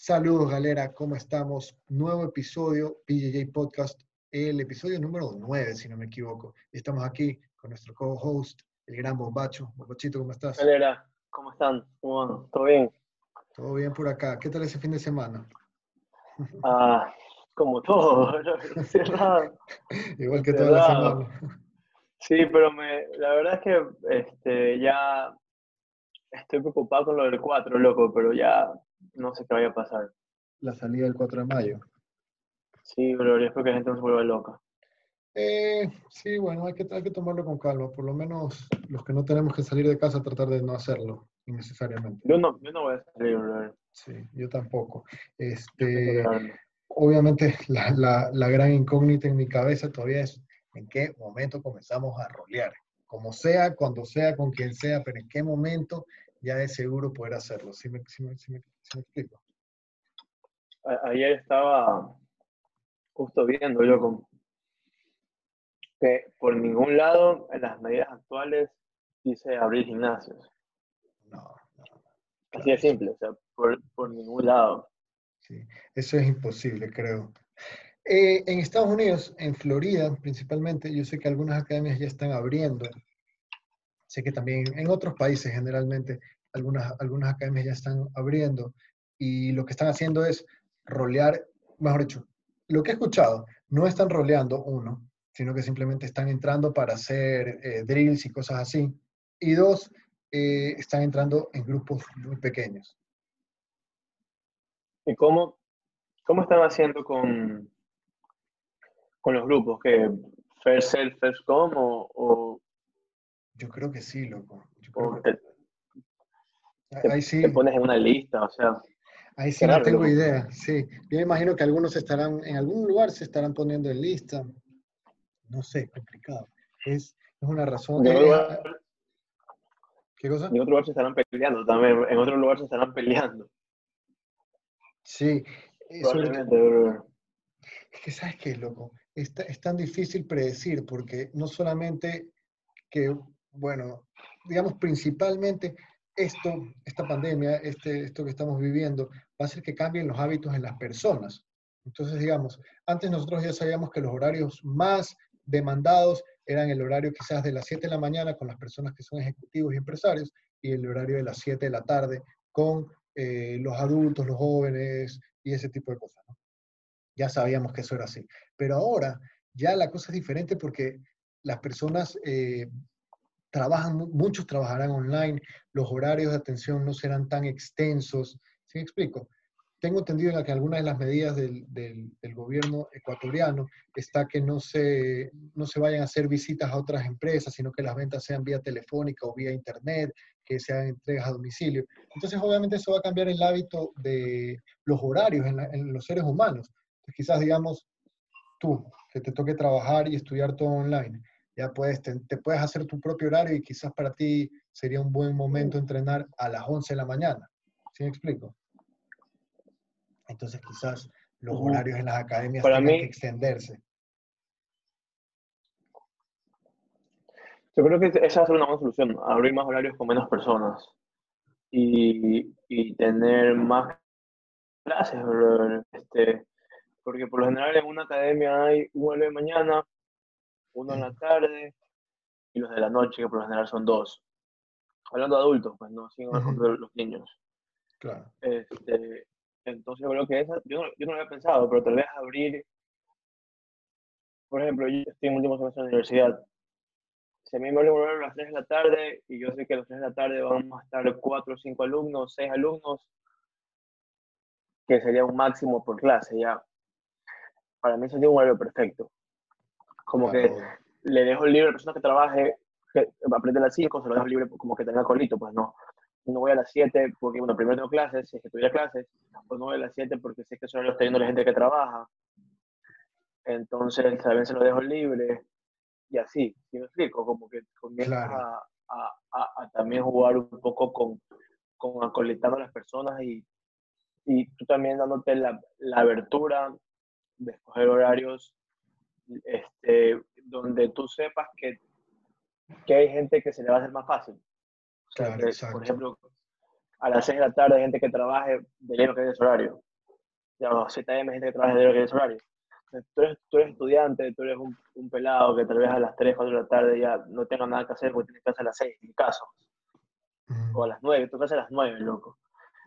Saludos, galera, ¿cómo estamos? Nuevo episodio, PJJ Podcast, el episodio número 9, si no me equivoco. Estamos aquí con nuestro co-host, el gran Bombacho. Bombachito, ¿cómo estás? Galera, ¿cómo están? ¿Cómo ¿Todo bien? Todo bien por acá. ¿Qué tal ese fin de semana? Ah, como todo, cerrado. Igual que toda la semana. Sí, pero me, la verdad es que este, ya estoy preocupado con lo del 4, loco, pero ya no sé qué vaya a pasar. La salida del 4 de mayo. Sí, pero yo espero que la gente no se vuelva loca. Eh, sí, bueno, hay que, hay que tomarlo con calma. Por lo menos los que no tenemos que salir de casa, tratar de no hacerlo innecesariamente. Yo no, yo no voy a salir, bro. Sí, yo tampoco. Este, obviamente, la, la, la gran incógnita en mi cabeza todavía es en qué momento comenzamos a rolear. Como sea, cuando sea, con quien sea, pero en qué momento ya es seguro poder hacerlo. ¿Sí me, sí me, sí me, me explico? Ayer estaba justo viendo yo con, que por ningún lado en las medidas actuales dice abrir gimnasios. No, no. Así de simple, o sea, por, por ningún lado. Sí, eso es imposible, creo. Eh, en Estados Unidos, en Florida principalmente, yo sé que algunas academias ya están abriendo. Sé que también en otros países generalmente algunas, algunas academias ya están abriendo y lo que están haciendo es rolear, mejor dicho, lo que he escuchado, no están roleando uno, sino que simplemente están entrando para hacer eh, drills y cosas así. Y dos, eh, están entrando en grupos muy pequeños. ¿Y cómo, cómo están haciendo con, con los grupos? ¿Que First Self, First Come o, Yo creo que sí, loco. Yo o creo que- te, ahí sí, te pones en una lista? O sea, ahí sí no tengo loco. idea. Sí, yo me imagino que algunos estarán, en algún lugar se estarán poniendo en lista. No sé, complicado. Es, es una razón. lugar, ¿Qué cosa? en otro lugar se estarán peleando también, en otro lugar se estarán peleando. Sí, eh, Probablemente, bro. Es que, ¿sabes qué, loco? Es, es tan difícil predecir porque no solamente que, bueno, digamos, principalmente esto, esta pandemia, este, esto que estamos viviendo, va a hacer que cambien los hábitos en las personas. Entonces, digamos, antes nosotros ya sabíamos que los horarios más demandados eran el horario quizás de las 7 de la mañana con las personas que son ejecutivos y empresarios y el horario de las 7 de la tarde con eh, los adultos, los jóvenes y ese tipo de cosas. ¿no? Ya sabíamos que eso era así. Pero ahora ya la cosa es diferente porque las personas eh, trabajan, mu- muchos trabajarán online, los horarios de atención no serán tan extensos. ¿Sí me explico? Tengo entendido en que algunas de las medidas del, del- del gobierno ecuatoriano está que no se, no se vayan a hacer visitas a otras empresas, sino que las ventas sean vía telefónica o vía internet, que sean entregas a domicilio. Entonces, obviamente, eso va a cambiar el hábito de los horarios en, la- en los seres humanos. Quizás, digamos, tú, que te toque trabajar y estudiar todo online, ya puedes, te, te puedes hacer tu propio horario y quizás para ti sería un buen momento entrenar a las 11 de la mañana. ¿Sí me explico? Entonces, quizás los horarios en las academias Para mí- que extenderse. Yo creo que esa va a ser una buena solución, abrir más horarios con menos personas y, y tener más clases, brother. Este, porque por lo general en una academia hay un horario de mañana, uno en la tarde y los de la noche, que por lo general son dos. Hablando de adultos, pues no, sin de los niños. Claro. Este, entonces yo creo que esa, yo no, yo no lo había pensado, pero tal vez abrir, por ejemplo, yo estoy en último semestre de la universidad, si a mí me vuelven a las 3 de la tarde y yo sé que a las 3 de la tarde vamos a estar 4 o 5 alumnos, 6 alumnos, que sería un máximo por clase, ya. Para mí sería un horario perfecto. Como que Claro. le dejo libre a la persona que trabaje, que aprende a las 5, se lo dejo libre como que tenga colito, pues no. No voy a las 7 porque, bueno, primero tengo clases, si es que tuviera clases, o no voy a las 7 porque sé que horario está yendo la gente que trabaja. Entonces, también se lo dejo libre y así, ¿sí me explico? Como que comienzas Claro. a, a, a, a también jugar un poco con, con a las personas y, y tú también dándote la, la abertura de escoger horarios este, donde tú sepas que, que hay gente que se le va a hacer más fácil. O sea, Claro, que, por ejemplo, a las 6 de la tarde hay gente que trabaje de lleno que es ese horario. ya 7 a.m. gente que trabaja de ese horario. Tú eres, tú eres, estudiante, tú eres un, un, pelado que tal vez a las 3, 4 de la tarde ya no tenga nada que hacer porque tienes clase a las 6, en mi caso. O a las 9, tú clase a las 9, loco.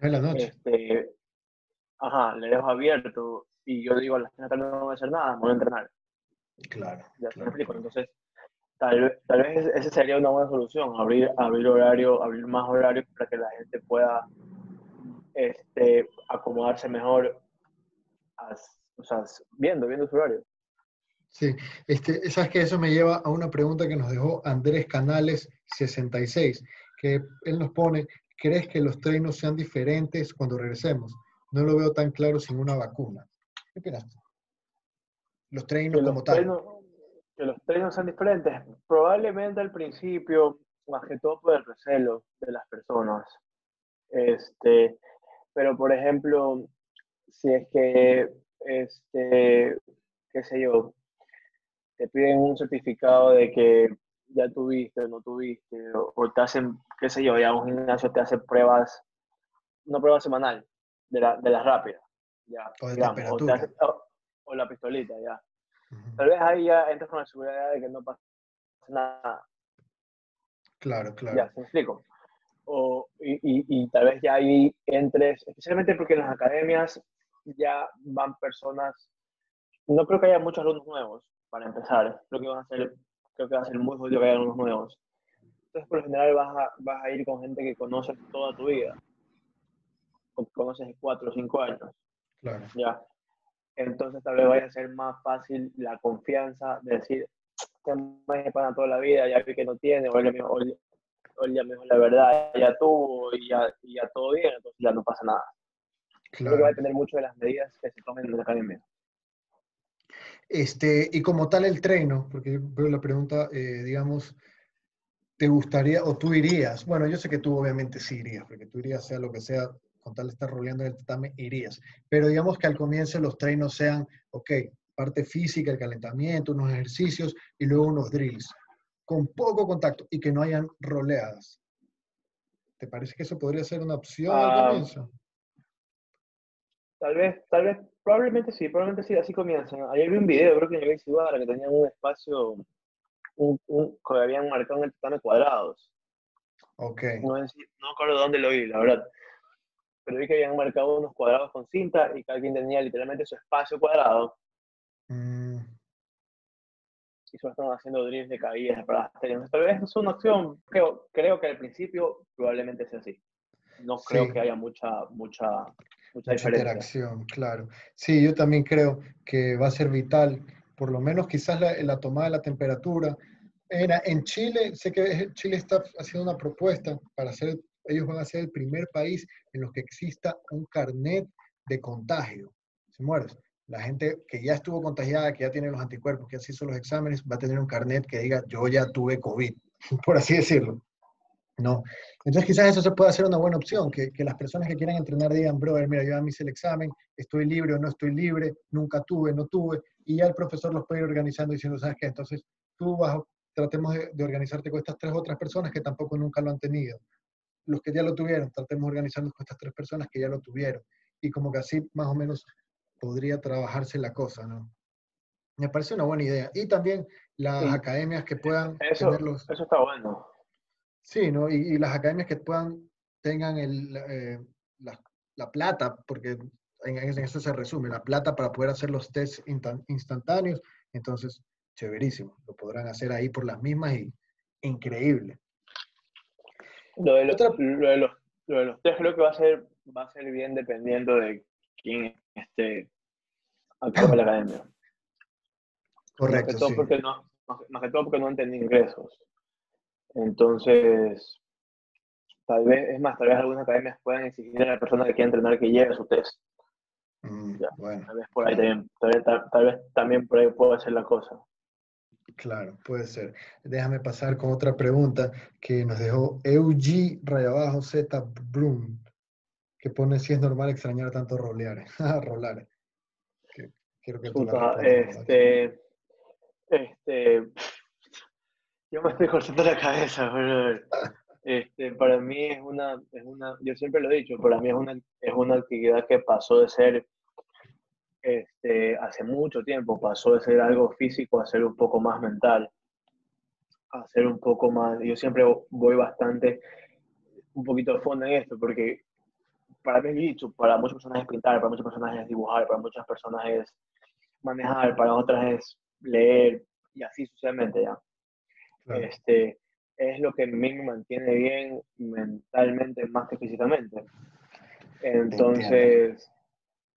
En la noche. Este, ajá, le dejo abierto y yo digo a las 3 de la tarde no voy a hacer nada, me voy a entrenar. Claro. Ya claro, explico. Entonces, tal vez, tal vez esa sería una buena solución, abrir, abrir horario, abrir más horarios para que la gente pueda este, acomodarse mejor, a, o sea, viendo, viendo su horario. Sí, este, sabes que eso me lleva a una pregunta que nos dejó Andrés Canales 66, que él nos pone, ¿crees que los treinos sean diferentes cuando regresemos? No lo veo tan claro sin una vacuna. ¿Qué opinas Los treinos como tal. que los treinos sean diferentes. Probablemente al principio, más que todo por el recelo de las personas. Este, pero por ejemplo, si es que, este, qué sé yo, te piden un certificado de que ya tuviste o no tuviste, o, te hacen, qué sé yo, ya un gimnasio te hace pruebas, una prueba semanal de la, de las rápidas, ya, o, o, la pistolita, ya. Tal vez ahí ya entras con la seguridad de que no pasa nada. Claro, claro. Ya, ¿se explico? O, y, y, y, tal vez ya ahí entres, especialmente porque en las academias ya van personas, no creo que haya muchos alumnos nuevos, para empezar, creo que van a ser, creo que va a ser muy jodido que haya alumnos nuevos. Entonces, por lo general, vas a, vas a ir con gente que conoces toda tu vida, o conoces cuatro o cinco años. Claro. Ya. Entonces, tal vez vaya a ser más fácil la confianza de decir, este más de pana toda la vida, ya vi que no tiene, o él, o ya me dijo la verdad, ya tuvo y ya, y ya todo bien, entonces ya no pasa nada. Creo que va a depender mucho de las medidas que se tomen en la academia. Este, y como tal el treino, porque veo la pregunta, eh, digamos, ¿te gustaría o tú irías? Bueno, yo sé que tú obviamente sí irías, porque tú irías sea lo que sea, con tal de estar roleando en el tatame, irías. Pero digamos que al comienzo los treinos sean, ok, parte física, el calentamiento, unos ejercicios y luego unos drills con poco contacto y que no hayan roleadas. ¿Te parece que eso podría ser una opción al ah, comienzo? Tal vez, tal vez, probablemente sí, probablemente sí, así comienzan. Ayer vi un video, creo que en el Ibarra, que tenían un espacio, un, un, que habían marcado en el tatame cuadrados. Ok. No, no acuerdo dónde lo vi, la verdad. Pero vi que habían marcado unos cuadrados con cinta y cada quien tenía literalmente su espacio cuadrado. Mm y solo están haciendo drills de caídas para las Tal vez es una opción, creo, creo que al principio probablemente sea así. No creo que haya mucha, mucha, mucha, interacción, claro. Sí, yo también creo que va a ser vital, por lo menos quizás la, la tomada de la temperatura. En, en, Chile, sé que Chile está haciendo una propuesta para hacer, ellos van a ser el primer país en los que exista un carnet de contagio. ¿Se mueres? la gente que ya estuvo contagiada, que ya tiene los anticuerpos, que ya se los exámenes, va a tener un carnet que diga, yo ya tuve COVID, por así decirlo. ¿No? Entonces quizás eso se puede hacer una buena opción, que, que las personas que quieran entrenar digan, brother, mira, yo ya me hice el examen, estoy libre o no estoy libre, nunca tuve, no tuve, y ya el profesor los puede ir organizando diciendo, ¿sabes qué? Entonces tú bajo, tratemos de, de organizarte con estas tres otras personas que tampoco nunca lo han tenido. Los que ya lo tuvieron, tratemos de organizarnos con estas tres personas que ya lo tuvieron. Y como que así más o menos podría trabajarse la cosa, ¿no? Me parece una buena idea. Y también las academias que puedan eso, tenerlos. Eso está bueno. Sí, ¿no? Y, las academias que puedan, tengan el, eh, la, plata, porque en, eso se resume, la plata para poder hacer los tests instantáneos. Entonces, chéverísimo. Lo podrán hacer ahí por las mismas y increíble. Lo de, los, lo de los, lo de los test creo que va a ser, va a ser bien dependiendo de quién esté actuando en la academia. Correcto. Más que, todo sí. porque no, más que todo porque no han tenido ingresos. Entonces, tal vez, es más, tal vez algunas academias puedan exigir a la persona que quiera entrenar que lleve su test. Mm, bueno, tal vez por ahí también, tal vez, tal, vez también por ahí puede ser la cosa. Claro, puede ser. Déjame pasar con otra pregunta que nos dejó Eugi Rayabajo Z Bloom que pone si es normal extrañar tanto rolear. rolar. Que, quiero que tú la este, este, yo me estoy cortando la cabeza, Este, para mí es una, es una, yo siempre lo he dicho, para mí es una, es una actividad que pasó de ser este, hace mucho tiempo pasó de ser algo físico a ser un poco más mental, a ser un poco más, yo siempre voy bastante, un poquito de fondo en esto, porque para mí es dicho, para muchas personas es pintar, para muchas personas es dibujar, para muchas personas es manejar, para otras es leer y así sucesivamente ya. Este, es lo que a mí me mantiene bien mentalmente más que físicamente. Entonces,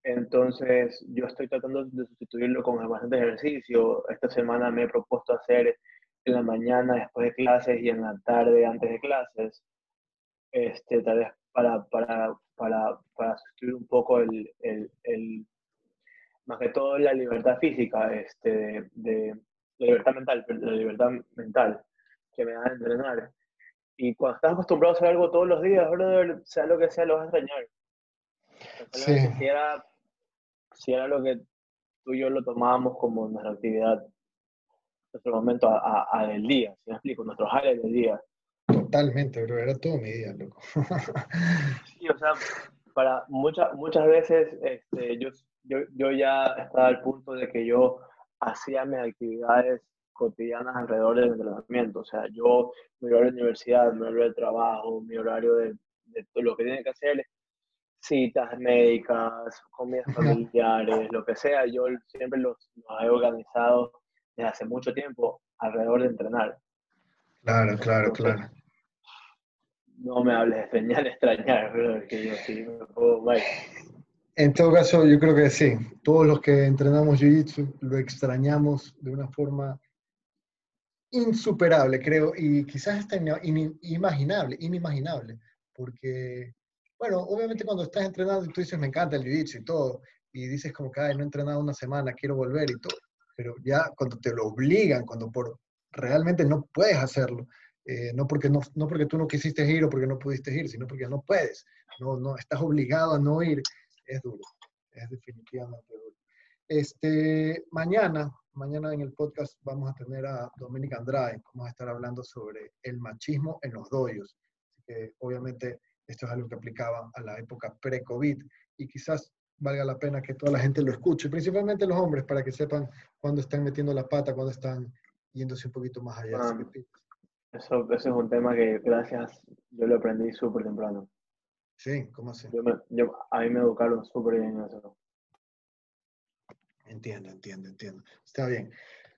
entonces yo estoy tratando de sustituirlo con bastante ejercicio. Esta semana me he propuesto hacer en la mañana después de clases y en la tarde antes de clases. Este, tal vez para, para, para, para sustituir un poco el, el, el, más que todo la libertad física, este, de, la libertad mental, la libertad mental que me da de entrenar. Y cuando estás acostumbrado a hacer algo todos los días, sea lo que sea, lo vas a extrañar. Sí. Si era lo que tú y yo lo tomábamos como nuestra actividad, nuestro momento a, a, del día, si me explico, nuestros highlights del día. Totalmente, bro, era todo mi día, loco. sí, o sea, para muchas, muchas veces este, yo, yo, yo ya estaba al punto de que yo hacía mis actividades cotidianas alrededor del entrenamiento. O sea, yo, mi horario de universidad, mi horario de trabajo, mi horario de, de lo que tiene que hacer, citas médicas, comidas familiares, lo que sea, yo siempre los, he organizado desde hace mucho tiempo alrededor de entrenar. Claro, claro, claro. No me hables de extrañar, extrañar, que yo sí me puedo, en todo caso, yo creo que sí. Todos los que entrenamos Jiu-Jitsu lo extrañamos de una forma insuperable, creo, y quizás hasta inimaginable, inimaginable, porque, bueno, obviamente cuando estás entrenando y tú dices, me encanta el Jiu-Jitsu y todo, y dices como que, ay, no he entrenado una semana, quiero volver y todo, pero ya cuando te lo obligan, cuando por realmente no puedes hacerlo, eh, no, porque no, no porque tú no quisiste ir o porque no pudiste ir, sino porque no puedes, no, no, estás obligado a no ir, es duro, es definitivamente duro. Este, mañana, mañana en el podcast vamos a tener a Dominic Andrade, vamos a estar hablando sobre el machismo en los doyos. que obviamente esto es algo que aplicaba a la época pre-COVID y quizás valga la pena que toda la gente lo escuche, principalmente los hombres, para que sepan cuándo están metiendo la pata, cuándo están yéndose un poquito más allá. Ah, eso, eso es un tema que gracias, yo lo aprendí súper temprano. Sí, ¿cómo así? Yo, a mí me educaron súper bien en eso. Entiendo, entiendo, entiendo. Está bien.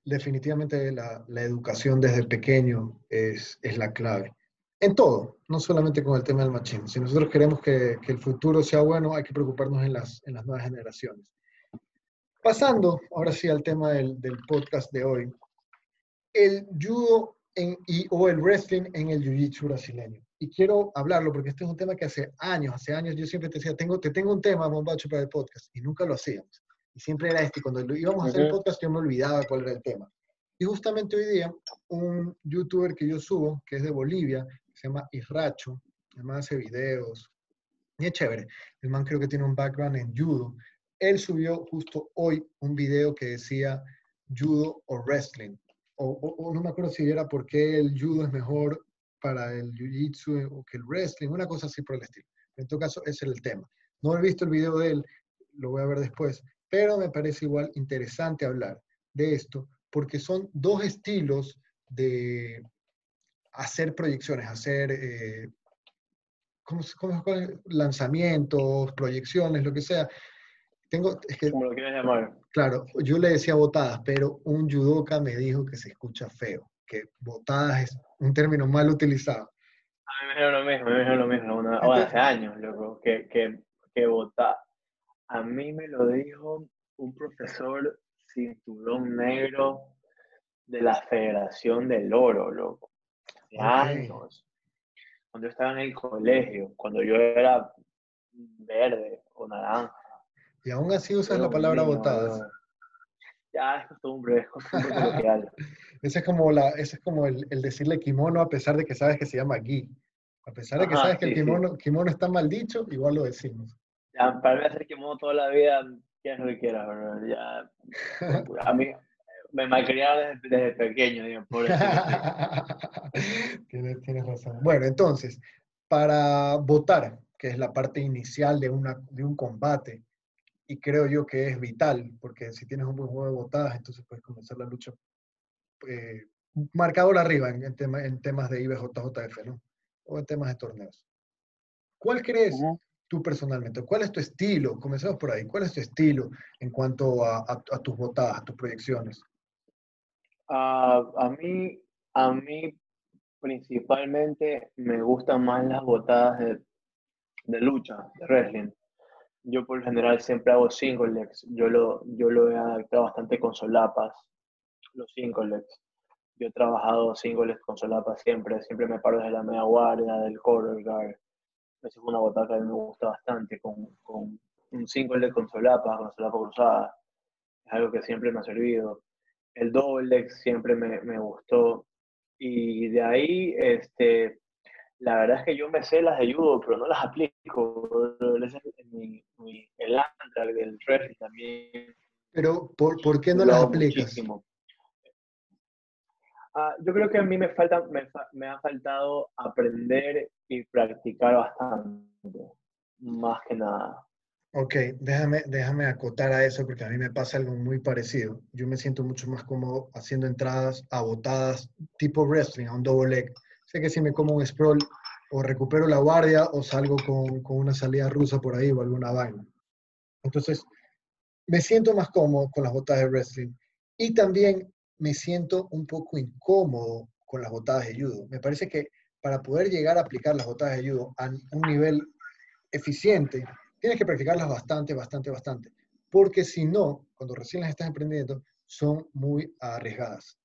Definitivamente la, la educación desde pequeño es, es, la clave. En todo, no solamente con el tema del machismo. Si nosotros queremos que, que, el futuro sea bueno, hay que preocuparnos en las, en las nuevas generaciones. Pasando ahora sí al tema del, del podcast de hoy. El judo en, y, o el wrestling en el jiu-jitsu brasileño y quiero hablarlo porque este es un tema que hace años, hace años yo siempre te decía, tengo, te tengo un tema, bombacho, para el podcast, y nunca lo hacíamos. Y siempre era este, cuando íbamos a hacer el podcast yo me olvidaba cuál era el tema. Y justamente hoy día, un youtuber que yo subo, que es de Bolivia, llama Isracho, además hace videos, y es chévere. El man creo que tiene un background en judo. Él subió justo hoy un video que decía judo o wrestling. O, o, no me acuerdo si era por qué el judo es mejor para el jiu-jitsu o que el wrestling, una cosa así por el estilo. En todo caso, ese es el tema. No he visto el video de él, lo voy a ver después, pero me parece igual interesante hablar de esto porque son dos estilos de hacer proyecciones, hacer eh, ¿cómo, cómo, lanzamientos, proyecciones, lo que sea. Tengo, es que, Como lo quieras llamar. Claro, yo le decía botadas, pero un judoka me dijo que se escucha feo, que botadas es un término mal utilizado. A mí me dijeron lo mismo, me dijeron lo mismo, hace años, loco, que, que, que. A mí me lo dijo un profesor cinturón negro de la Federación del Oro, loco. Hace años. Cuando yo estaba en el colegio, cuando yo era verde o naranja. Y aún así usas la palabra botadas. Ya, es costumbre, es costumbre coloquial. ese es como, la, ese es como el, el, decirle kimono a pesar de que sabes que se llama gi. A pesar de que sabes que el kimono, kimono, está mal dicho, igual lo decimos. Ya, para mí hacer kimono toda la vida, quieras lo que quieras, Ya, a mí me malcriaron desde, desde pequeño, digo, por tienes, tienes razón. Bueno, entonces, para votar, que es la parte inicial de, una, de un combate, y creo yo que es vital, porque si tienes un buen juego de botadas, entonces puedes comenzar la lucha eh, marcador arriba en, en, temas de IBJJF, ¿no? O en temas de torneos. ¿Cuál crees tú personalmente? ¿Cuál es tu estilo? Comenzamos por ahí. ¿Cuál es tu estilo en cuanto a, tus botadas, a tus proyecciones? A mí, a mí principalmente me gustan más las botadas de, de lucha, de wrestling yo por lo general siempre hago single legs. Yo lo, yo lo he adaptado bastante con solapas, los single legs. Yo he trabajado single con solapas siempre. Siempre me paro desde la media guardia, del quarter guard. Esa es una botada que a mí me gusta bastante, con, con un single leg con solapas, con solapa cruzada. Es algo que siempre me ha servido. El double leg siempre me, me gustó. Y de ahí, este, la verdad es que yo me sé las de judo, pero no las aplico. Mi, mi, el Andrak del wrestling también. Pero, ¿por, ¿por qué no las aplicas? Ah, yo creo que a mí me, falta, me, me, ha faltado aprender y practicar bastante, más que nada. Ok, déjame, déjame acotar a eso porque a mí me pasa algo muy parecido. Yo me siento mucho más cómodo haciendo entradas abotadas tipo wrestling, a un double leg sé que si me como un sprawl o recupero la guardia o salgo con, con una salida rusa por ahí o alguna vaina. Entonces, me siento más cómodo con las botas de wrestling y también me siento un poco incómodo con las botadas de judo. Me parece que para poder llegar a aplicar las botadas de judo a un nivel eficiente, tienes que practicarlas bastante, bastante, bastante. Porque si no, cuando recién las estás emprendiendo, son muy arriesgadas.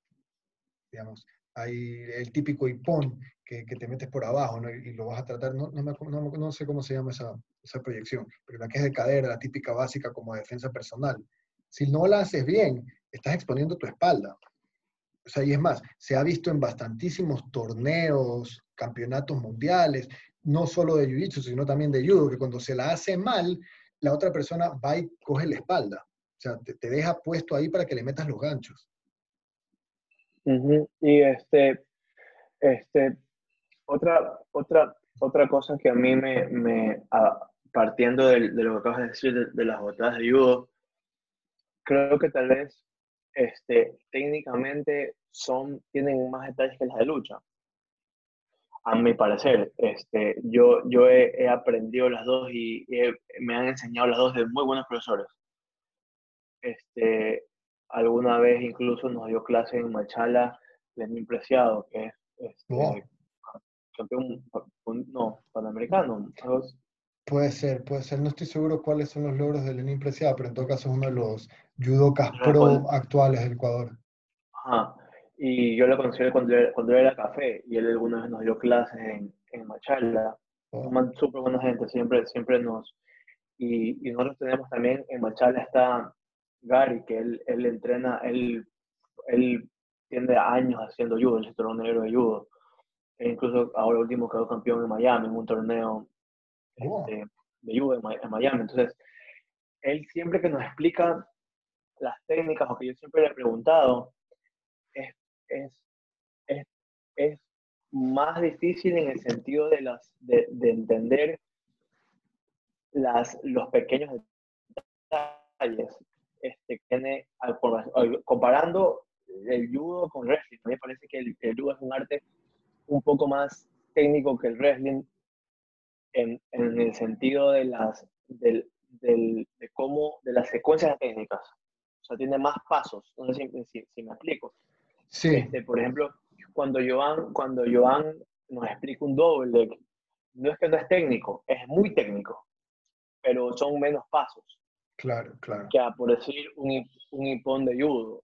Digamos, hay el típico hipón que, que te metes por abajo ¿no? y, lo vas a tratar, no, no, no, no, sé cómo se llama esa, esa proyección, pero la que es de cadera, la típica básica como defensa personal. Si no la haces bien, estás exponiendo tu espalda. O sea, y es más, se ha visto en bastantísimos torneos, campeonatos mundiales, no solo de jiu-jitsu, sino también de judo, que cuando se la hace mal, la otra persona va y coge la espalda. O sea, te, deja puesto ahí para que le metas los ganchos. Y este, este, otra, otra, otra cosa que a mí me, me partiendo de, lo que acabas de decir, de, las botadas de judo, creo que tal vez este, técnicamente son, tienen más detalles que las de lucha. A mi parecer, este, yo, yo he, aprendido las dos y me han enseñado las dos de muy buenos profesores. Este, alguna vez incluso nos dio clase en Machala Lenín Preciado, que es este, campeón no, panamericano. Puede ser, puede ser. No estoy seguro cuáles son los logros de Lenín Preciado, pero en todo caso es uno de los judocas pro actuales del Ecuador. Ajá. Y yo lo conocí cuando, cuando era café y él alguna vez nos dio clases en, en Machala. Oh. Súper buena gente, siempre, siempre nos... Y, y nosotros tenemos también en Machala está Gary, que él, él entrena, él, él tiene años haciendo judo, el cinturón negro de judo. E incluso ahora último quedó campeón en Miami, en un torneo oh. este, de judo en, Miami. Entonces, él siempre que nos explica las técnicas, o que yo siempre le he preguntado, es, es, es, más difícil en el sentido de, las, de, de entender las, los pequeños detalles este, tiene, comparando el judo con wrestling, a mí me parece que el, judo es un arte un poco más técnico que el wrestling en, en el sentido de las, del, del, de cómo, de las secuencias técnicas. O sea, tiene más pasos, no sé si, si, me explico. Sí. Este, por ejemplo, cuando Joan, cuando Joan nos explica un doble, no es que no es técnico, es muy técnico, pero son menos pasos. Claro, claro. Que por decir, un, un hipón de judo.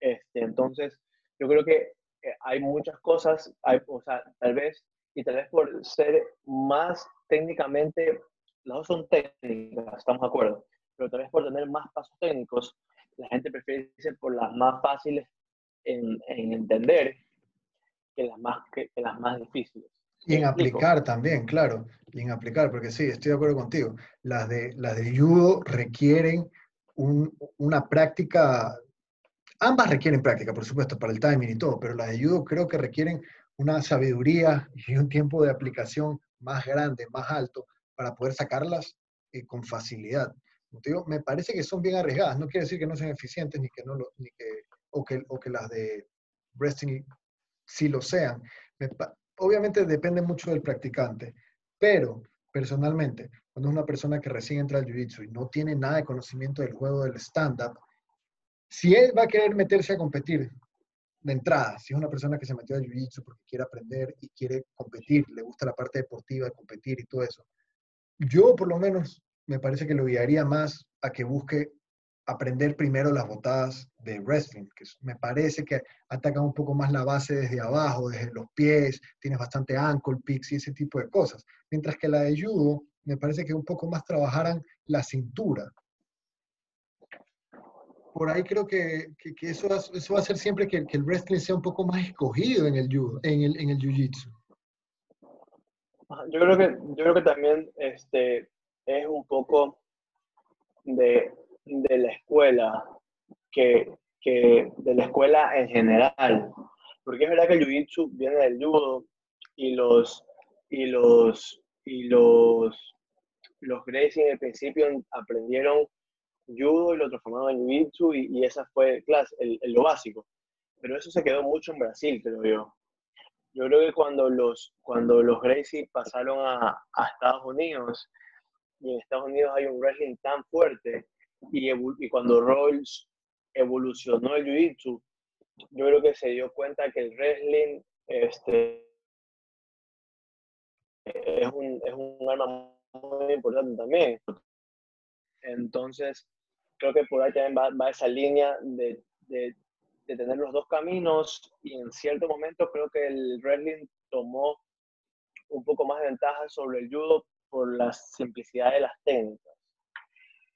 Este, entonces, yo creo que eh, hay muchas cosas, hay, o sea, tal vez, y tal vez por ser más técnicamente, las dos son técnicas, estamos de acuerdo, pero tal vez por tener más pasos técnicos, la gente prefiere irse por las más fáciles en, en entender que las más, que las más difíciles. Y en aplicar también, claro, y en aplicar, porque sí, estoy de acuerdo contigo. Las de, las de judo requieren una práctica, ambas requieren práctica, por supuesto, para el timing y todo, pero las de judo creo que requieren una sabiduría y un tiempo de aplicación más grande, más alto, para poder sacarlas eh, con facilidad. digo, me parece que son bien arriesgadas. No quiere decir que no sean eficientes ni que no lo, ni que, o, que, o que las de wrestling sí lo sean. obviamente depende mucho del practicante, pero personalmente, cuando es una persona que recién entra al jiu-jitsu y no tiene nada de conocimiento del juego del stand-up, si él va a querer meterse a competir de entrada, si es una persona que se metió al jiu-jitsu porque quiere aprender y quiere competir, le gusta la parte deportiva de competir y todo eso, yo por lo menos me parece que lo guiaría más a que busque aprender primero las botadas de wrestling, que me parece que atacan un poco más la base desde abajo, desde los pies, tienes bastante ankle picks y ese tipo de cosas. Mientras que la de judo, me parece que un poco más trabajaran la cintura. Por ahí creo que, que, eso, eso, va a hacer siempre que, que, el wrestling sea un poco más escogido en el judo, en el, en el jiu-jitsu. Yo creo que, yo creo que también este, es un poco de de la escuela que, que de la escuela en general. Porque es verdad que el jiu-jitsu viene del judo y los y los y los los Gracie en el principio aprendieron judo y lo transformaron en jiu-jitsu y, esa fue clase, el, lo básico. Pero eso se quedó mucho en Brasil, creo yo. Yo creo que cuando los, cuando los Gracie pasaron a, a Estados Unidos, y en Estados Unidos hay un wrestling tan fuerte y, y cuando Rolls evolucionó el Jiu-Jitsu, yo creo que se dio cuenta que el wrestling este, es, un, es un arma muy importante también. Entonces, creo que por ahí también va, va esa línea de, de, de, tener los dos caminos y en cierto momento creo que el wrestling tomó un poco más de ventaja sobre el judo por la simplicidad de las técnicas.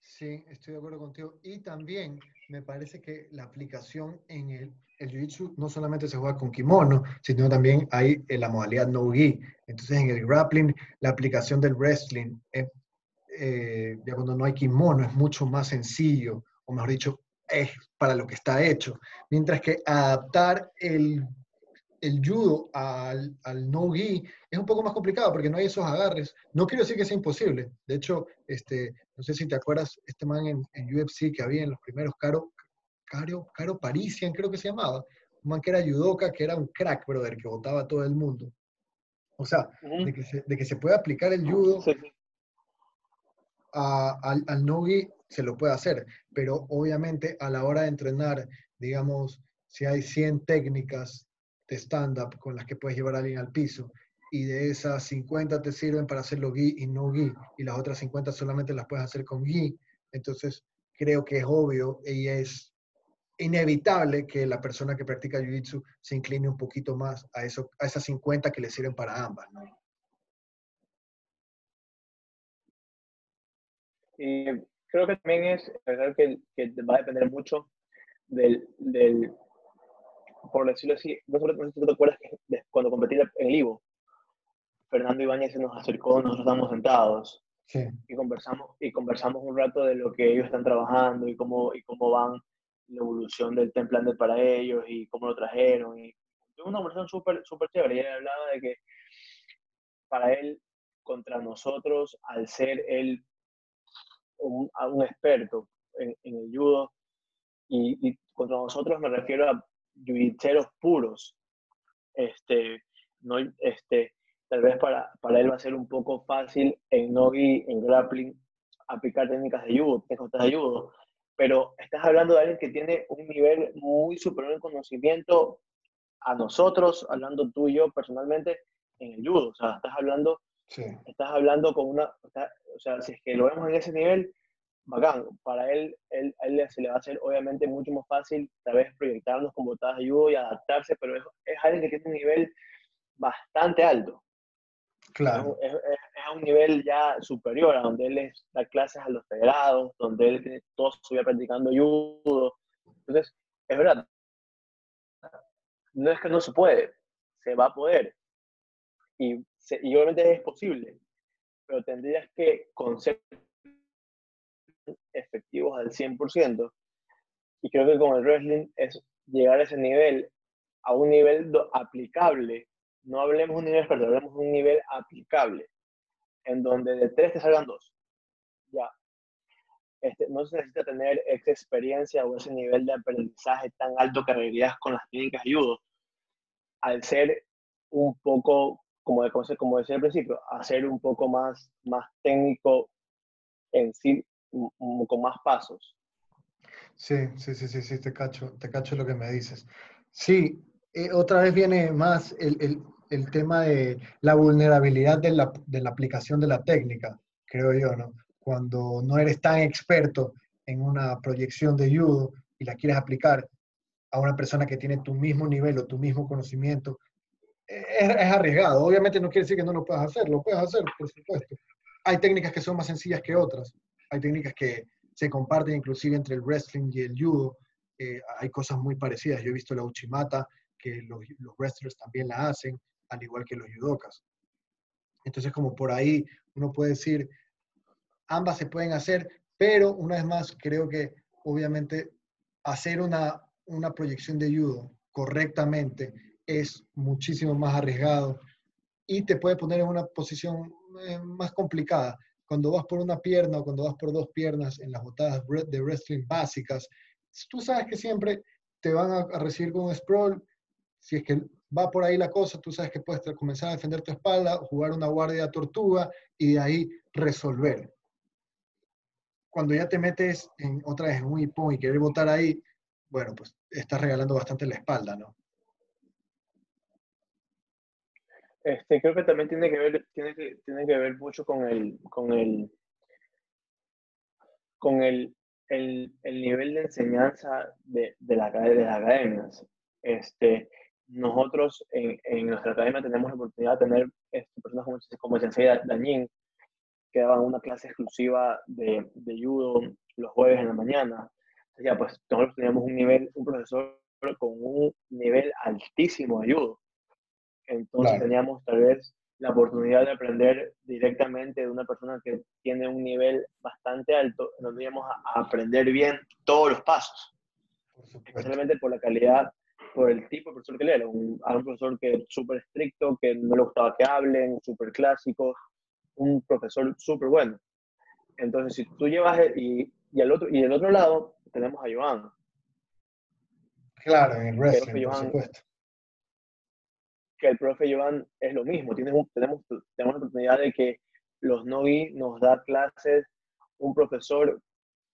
Sí, estoy de acuerdo contigo. Y también me parece que la aplicación en el, el Jiu-Jitsu no solamente se juega con kimono, sino también hay en la modalidad no-gi. Entonces en el grappling, la aplicación del wrestling, eh, ya cuando no hay kimono, es mucho más sencillo, o mejor dicho, es para lo que está hecho. Mientras que adaptar el el judo al, al no-gi es un poco más complicado porque no hay esos agarres. No quiero decir que sea imposible. De hecho, este, no sé si te acuerdas, este man en, en UFC que había en los primeros, Caro, Caro, Caro Parisian creo que se llamaba. Un man que era judoka, que era un crack, brother, que votaba a todo el mundo. O sea, de, que se, de, que se, puede aplicar el judo a, al, al no-gi, se lo puede hacer. Pero obviamente a la hora de entrenar, digamos, si hay 100 técnicas de stand-up con las que puedes llevar a alguien al piso y de esas 50 te sirven para hacerlo gui y no gui y las otras 50 solamente las puedes hacer con gui, entonces creo que es obvio y es inevitable que la persona que practica jiu-jitsu se incline un poquito más a, eso, a esas 50 que le sirven para ambas. ¿no? Y creo que también es verdad que, que va a depender mucho del, del por decirlo así, no, sé si te acuerdas que cuando competí en el Ivo, Fernando Ibáñez se nos acercó, nosotros estábamos sentados y, conversamos, y conversamos un rato de lo que ellos están trabajando y cómo, y cómo van la evolución del template para ellos y cómo lo trajeron. Y tuve una conversación súper super chévere y él hablaba de que para él, contra nosotros, al ser él un, un experto en, en, el judo, y, y contra nosotros me refiero a jiu puros. Este, no, este, tal vez para, para él va a ser un poco fácil en nogi, en grappling, aplicar técnicas de judo, técnicas de judo, pero estás hablando de alguien que tiene un nivel muy superior en conocimiento a nosotros, hablando tú y yo personalmente, en el judo. O sea, estás hablando, estás hablando con una, o sea, si es que lo vemos en ese nivel, bacán. Para él, él, él, se le va a hacer obviamente mucho más fácil tal vez proyectarnos como botadas de judo y adaptarse, pero es, es, alguien que tiene un nivel bastante alto. Claro. Es, es, a un nivel ya superior, a donde él da clases a los federados, donde él tiene todo su vida practicando judo. Entonces, es verdad. No es que no se puede, se va a poder. Y, se, y obviamente es posible, pero tendrías que conocer efectivos al 100%. Y creo que con el wrestling es llegar a ese nivel, a un nivel aplicable. No hablemos de un nivel pero hablemos de un nivel aplicable, en donde de tres te salgan dos. Ya. este, no se necesita tener esa experiencia o ese nivel de aprendizaje tan alto que requerías con las técnicas de judo, al ser un poco, como, como decía al principio, hacer un poco más, más técnico en sí, con más pasos. Sí, sí, sí, sí, sí, te cacho, te cacho lo que me dices. Sí, eh, otra vez viene más el, el, el, tema de la vulnerabilidad de la, de la aplicación de la técnica, creo yo, ¿no? Cuando no eres tan experto en una proyección de judo y la quieres aplicar a una persona que tiene tu mismo nivel o tu mismo conocimiento, es, es, arriesgado. Obviamente no quiere decir que no lo puedas hacer, lo puedes hacer, por supuesto. Hay técnicas que son más sencillas que otras, hay técnicas que se comparten inclusive entre el wrestling y el judo, eh, hay cosas muy parecidas. Yo he visto la uchimata, que los, los, wrestlers también la hacen, al igual que los judokas. Entonces, como por ahí uno puede decir, ambas se pueden hacer, pero una vez más, creo que obviamente hacer una, una proyección de judo correctamente es muchísimo más arriesgado y te puede poner en una posición eh, más complicada. Cuando vas por una pierna o cuando vas por dos piernas en las botadas de wrestling básicas, tú sabes que siempre te van a, recibir con un sprawl. Si es que va por ahí la cosa, tú sabes que puedes comenzar a defender tu espalda, jugar una guardia tortuga y de ahí resolver. Cuando ya te metes en, otra vez en un hipón y querer botar ahí, bueno, pues estás regalando bastante la espalda, ¿no? Este, creo que también tiene que ver, tiene que, tiene que ver mucho con el, con el, con el, el, el nivel de enseñanza de, de, la, de las academias. Este, nosotros en, en, nuestra academia tenemos la oportunidad de tener este, personas como, como el sensei Dañín, que daban una clase exclusiva de, de judo los jueves en la mañana. Ya, pues nosotros teníamos un nivel, un profesor con un nivel altísimo de judo. Entonces teníamos tal vez la oportunidad de aprender directamente de una persona que tiene un nivel bastante alto, donde íbamos a aprender bien todos los pasos. Especialmente por la calidad, por el tipo de profesor que él era. Un, un profesor que es súper estricto, que no le gustaba que hablen, súper clásico, un profesor súper bueno. Entonces, si tú llevas, y, y, al otro, y del otro lado tenemos a Joan. Claro, en el wrestling, por supuesto que el profe Joan es lo mismo. tenemos, tenemos la oportunidad de que los novi nos da clases, un profesor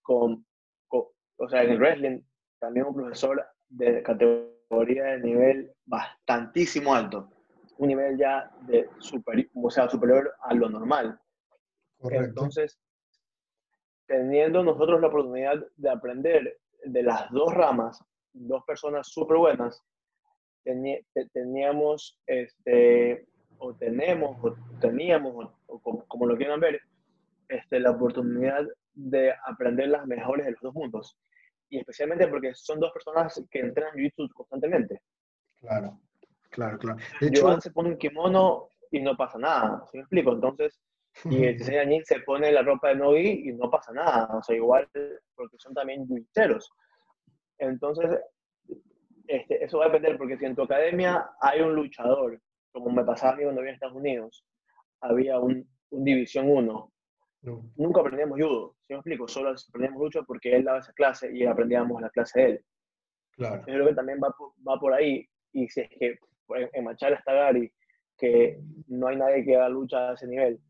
con, o sea, en el wrestling, también un profesor de categoría de nivel bastantísimo alto, un nivel ya de superior, o sea, superior a lo normal. Entonces, teniendo nosotros la oportunidad de aprender de las dos ramas, dos personas súper buenas, teníamos, este, o tenemos, o teníamos, o, como, lo quieran ver, este, la oportunidad de aprender las mejores de los dos mundos. Y especialmente porque son dos personas que entrenan jiu constantemente. Claro, claro, claro. De hecho, se pone un kimono y no pasa nada, ¿sí me explico? Entonces, y el diseño se pone la ropa de nogi y no pasa nada, o sea, igual porque son también jiu Entonces, este, eso va a depender porque si en tu academia hay un luchador, como me pasaba a mí cuando vivía en Estados Unidos, había un, un División 1. Nunca aprendíamos judo, si me explico? Solo aprendíamos lucha porque él daba esa clase y aprendíamos la clase de él. Claro. Yo creo que también va, va por ahí. Y si es que en Machala está Gary, que no hay nadie que haga lucha a ese nivel,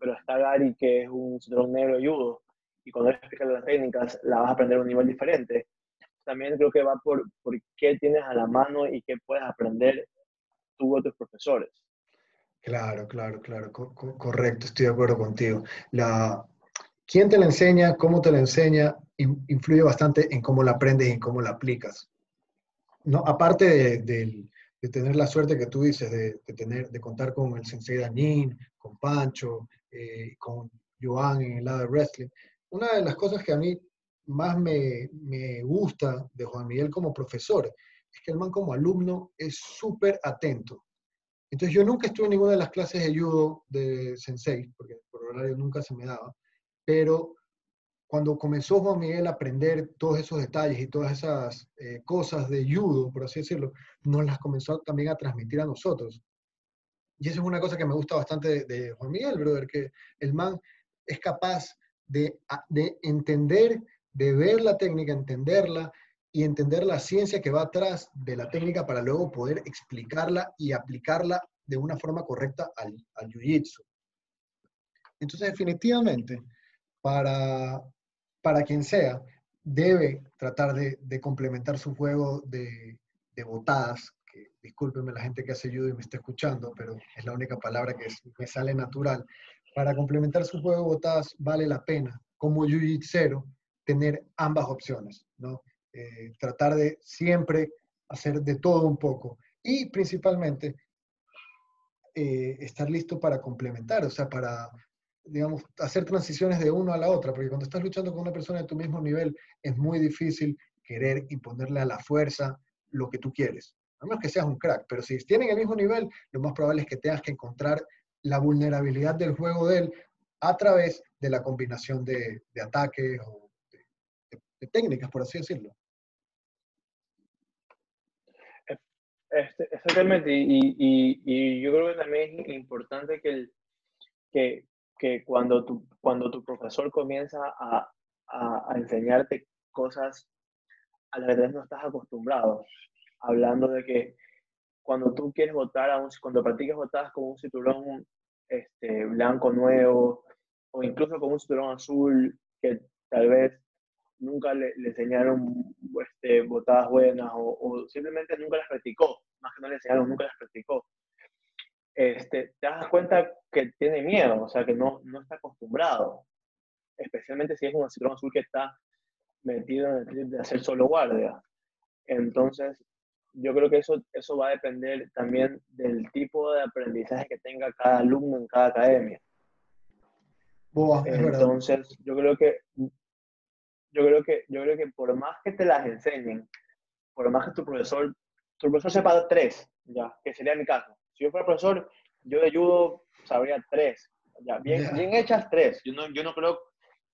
pero está Gary, que es un cinturón negro de judo, y cuando él explica las técnicas, la vas a aprender a un nivel diferente también creo que va por, por qué tienes a la mano y qué puedes aprender tú o tus profesores. Claro, claro, claro, correcto, estoy de acuerdo contigo. La, quién te la enseña, cómo te la enseña, influye bastante en cómo la aprendes y en cómo la aplicas. No, aparte de, de, tener la suerte que tú dices, de, de, tener, de contar con el sensei Danin, con Pancho, eh, con Joan en el lado de wrestling, una de las cosas que a mí más me, me, gusta de Juan Miguel como profesor es que el man como alumno es súper atento. Entonces yo nunca estuve en ninguna de las clases de judo de Sensei, porque por horario nunca se me daba, pero cuando comenzó Juan Miguel a aprender todos esos detalles y todas esas eh, cosas de judo, por así decirlo, nos las comenzó también a transmitir a nosotros. Y eso es una cosa que me gusta bastante de, de Juan Miguel, brother, que el man es capaz de, de entender, de ver la técnica, entenderla y entender la ciencia que va atrás de la técnica para luego poder explicarla y aplicarla de una forma correcta al, al jiu-jitsu. Entonces, definitivamente, para, para quien sea, debe tratar de, complementar su juego de, de, botadas, discúlpenme la gente que hace judo y me está escuchando, pero es la única palabra que me sale natural. Para complementar su juego de botadas vale la pena, como jiu-jitsu, tener ambas opciones, ¿no? Eh, tratar de siempre hacer de todo un poco y principalmente eh, estar listo para complementar, o sea, para, digamos, hacer transiciones de uno a la otra, porque cuando estás luchando con una persona de tu mismo nivel es muy difícil querer imponerle a la fuerza lo que tú quieres, a menos que seas un crack, pero si tienen el mismo nivel, lo más probable es que tengas que encontrar la vulnerabilidad del juego de él a través de la combinación de, de ataques o de técnicas, por así decirlo. Este, exactamente, y, y, yo creo que también es importante que, que, que cuando, tu, cuando tu profesor comienza a, a, a, enseñarte cosas a las que no estás acostumbrado, hablando de que cuando tú quieres votar, a un, cuando practicas votadas con un cinturón este, blanco nuevo, o incluso con un cinturón azul, que tal vez nunca le, le enseñaron este, botadas buenas o, o, simplemente nunca las practicó, más que no le enseñaron, nunca las practicó. Este, te das cuenta que tiene miedo, o sea, que no, no está acostumbrado, especialmente si es un cinturón azul que está metido en el trip de hacer solo guardia. Entonces, yo creo que eso, eso va a depender también del tipo de aprendizaje que tenga cada alumno en cada academia. Boa, Entonces, yo creo que yo creo que, yo creo que por más que te las enseñen, por más que tu profesor, tu profesor sepa tres, ya, que sería mi caso. Si yo fuera profesor, yo de judo sabría tres, ya, bien, yeah. bien hechas tres. Yo no, yo no creo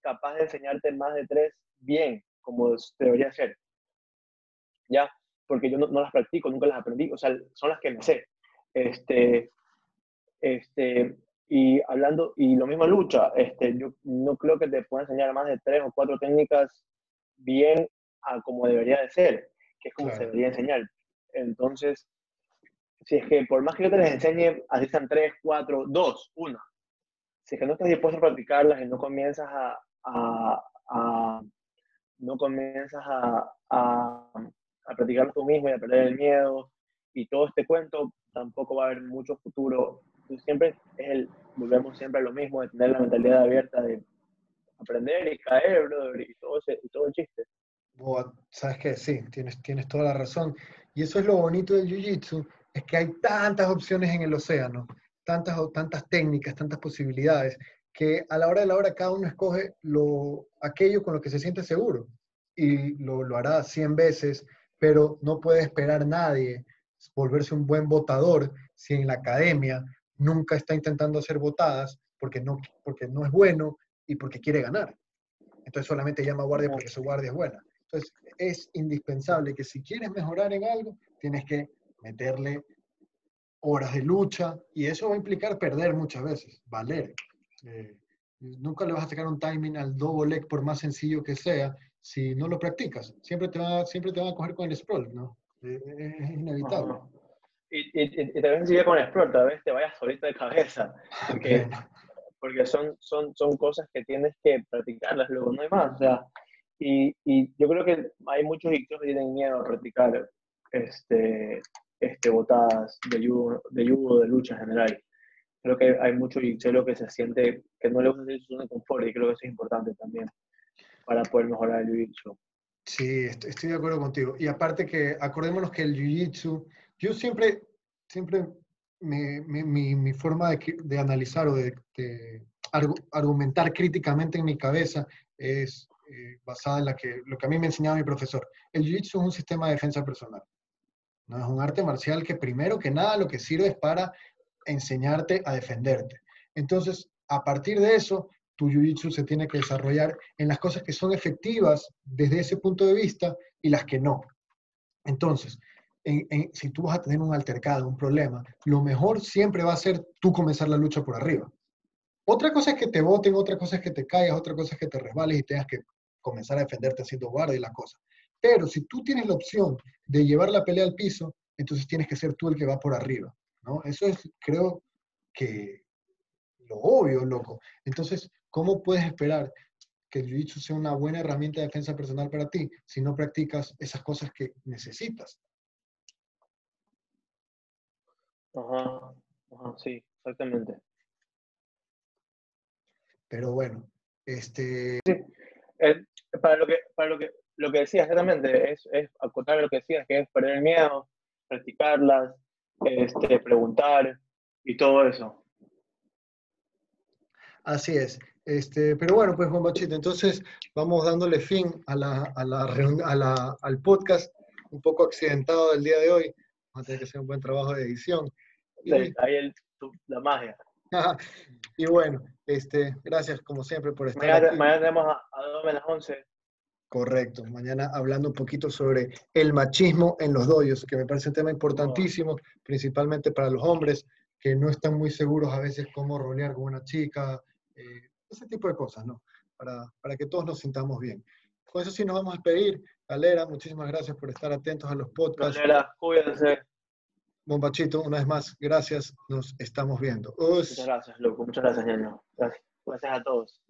capaz de enseñarte más de tres bien, como debería ser. Ya, porque yo no, no, las practico, nunca las aprendí, o sea, son las que me sé. Este, este, y hablando, y lo mismo lucha, este, yo no creo que te pueda enseñar más de tres o cuatro técnicas bien a como debería de ser, que es como claro. se debería enseñar. Entonces, si es que por más que yo te les enseñe, así sean tres, cuatro, dos, una, si es que no estás dispuesto a practicarlas y no comienzas a, a, a no comienzas a, a, a practicarlas tú mismo y a perder el miedo y todo este cuento, tampoco va a haber mucho futuro siempre es el, volvemos siempre a lo mismo, de tener la mentalidad abierta de aprender y caer, brother, y todo, ese, y todo el chiste. Boa, sabes que sí, tienes, tienes toda la razón. Y eso es lo bonito del Jiu-Jitsu, es que hay tantas opciones en el océano, tantas, tantas técnicas, tantas posibilidades, que a la hora de la hora cada uno escoge lo, aquello con lo que se siente seguro y lo, lo hará 100 veces, pero no puede esperar nadie volverse un buen votador si en la academia nunca está intentando hacer votadas porque no, porque no es bueno y porque quiere ganar. Entonces solamente llama guardia porque su guardia es buena. Entonces es indispensable que si quieres mejorar en algo, tienes que meterle horas de lucha y eso va a implicar perder muchas veces, valer. Eh, nunca le vas a sacar un timing al double leg por más sencillo que sea si no lo practicas. Siempre te van a, siempre te van a coger con el sprawl, ¿no? Eh, es inevitable. Y, y, y, también sigue con Explore, tal vez te vayas solito de cabeza, porque, porque son, son, son cosas que tienes que practicarlas luego, no hay más. O sea, y, y yo creo que hay muchos dictos que tienen miedo a practicar este, este, botadas de judo, de judo, de lucha en general. Creo que hay muchos lo que se siente que no le gusta hacer su zona de confort y creo que eso es importante también para poder mejorar el jiu-jitsu. Sí, estoy de acuerdo contigo. Y aparte que acordémonos que el jiu-jitsu yo siempre, siempre mi, forma de, analizar o de, argumentar críticamente en mi cabeza es eh, basada en lo que a mí me enseñaba mi profesor. El Jiu-Jitsu es un sistema de defensa personal. ¿no? Es un arte marcial que primero que nada lo que sirve es para enseñarte a defenderte. Entonces, a partir de eso, tu Jiu-Jitsu se tiene que desarrollar en las cosas que son efectivas desde ese punto de vista y las que no. Entonces, en, en, si tú vas a tener un altercado, un problema, lo mejor siempre va a ser tú comenzar la lucha por arriba. Otra cosa es que te voten, otra cosa es que te caigas, otra cosa es que te resbales y tengas que comenzar a defenderte haciendo guardia y la cosa. Pero si tú tienes la opción de llevar la pelea al piso, entonces tienes que ser tú el que va por arriba, ¿no? Eso es, creo que, lo obvio, loco. Entonces, ¿cómo puedes esperar que el jiu sea una buena herramienta de defensa personal para ti si no practicas esas cosas que necesitas? Ajá, ajá, sí, exactamente. Pero bueno, este... para lo que, para lo que, lo que decías exactamente, es, es acotar lo que decías, que es perder el miedo, practicarlas, este, preguntar y todo eso. Así es. Este, pero bueno, pues Juan Bachito, entonces vamos dándole fin a la, a la, a la, al podcast un poco accidentado del día de hoy. Vamos a tener que hacer un buen trabajo de edición. Y, ahí el, la magia. y bueno, este, gracias como siempre por estar mañana, aquí. Mañana tenemos a, a las 11. Correcto. Mañana hablando un poquito sobre el machismo en los doyos, que me parece un tema importantísimo, principalmente para los hombres que no están muy seguros a veces cómo rolear con una chica, eh, ese tipo de cosas, ¿no? Para, para, que todos nos sintamos bien. Con eso sí nos vamos a despedir. Galera, muchísimas gracias por estar atentos a los podcasts. Galera, cuídense. Bombachito, una vez más, gracias. Nos estamos viendo. Muchas gracias, loco. Muchas gracias, Ñaño. Gracias. gracias a todos.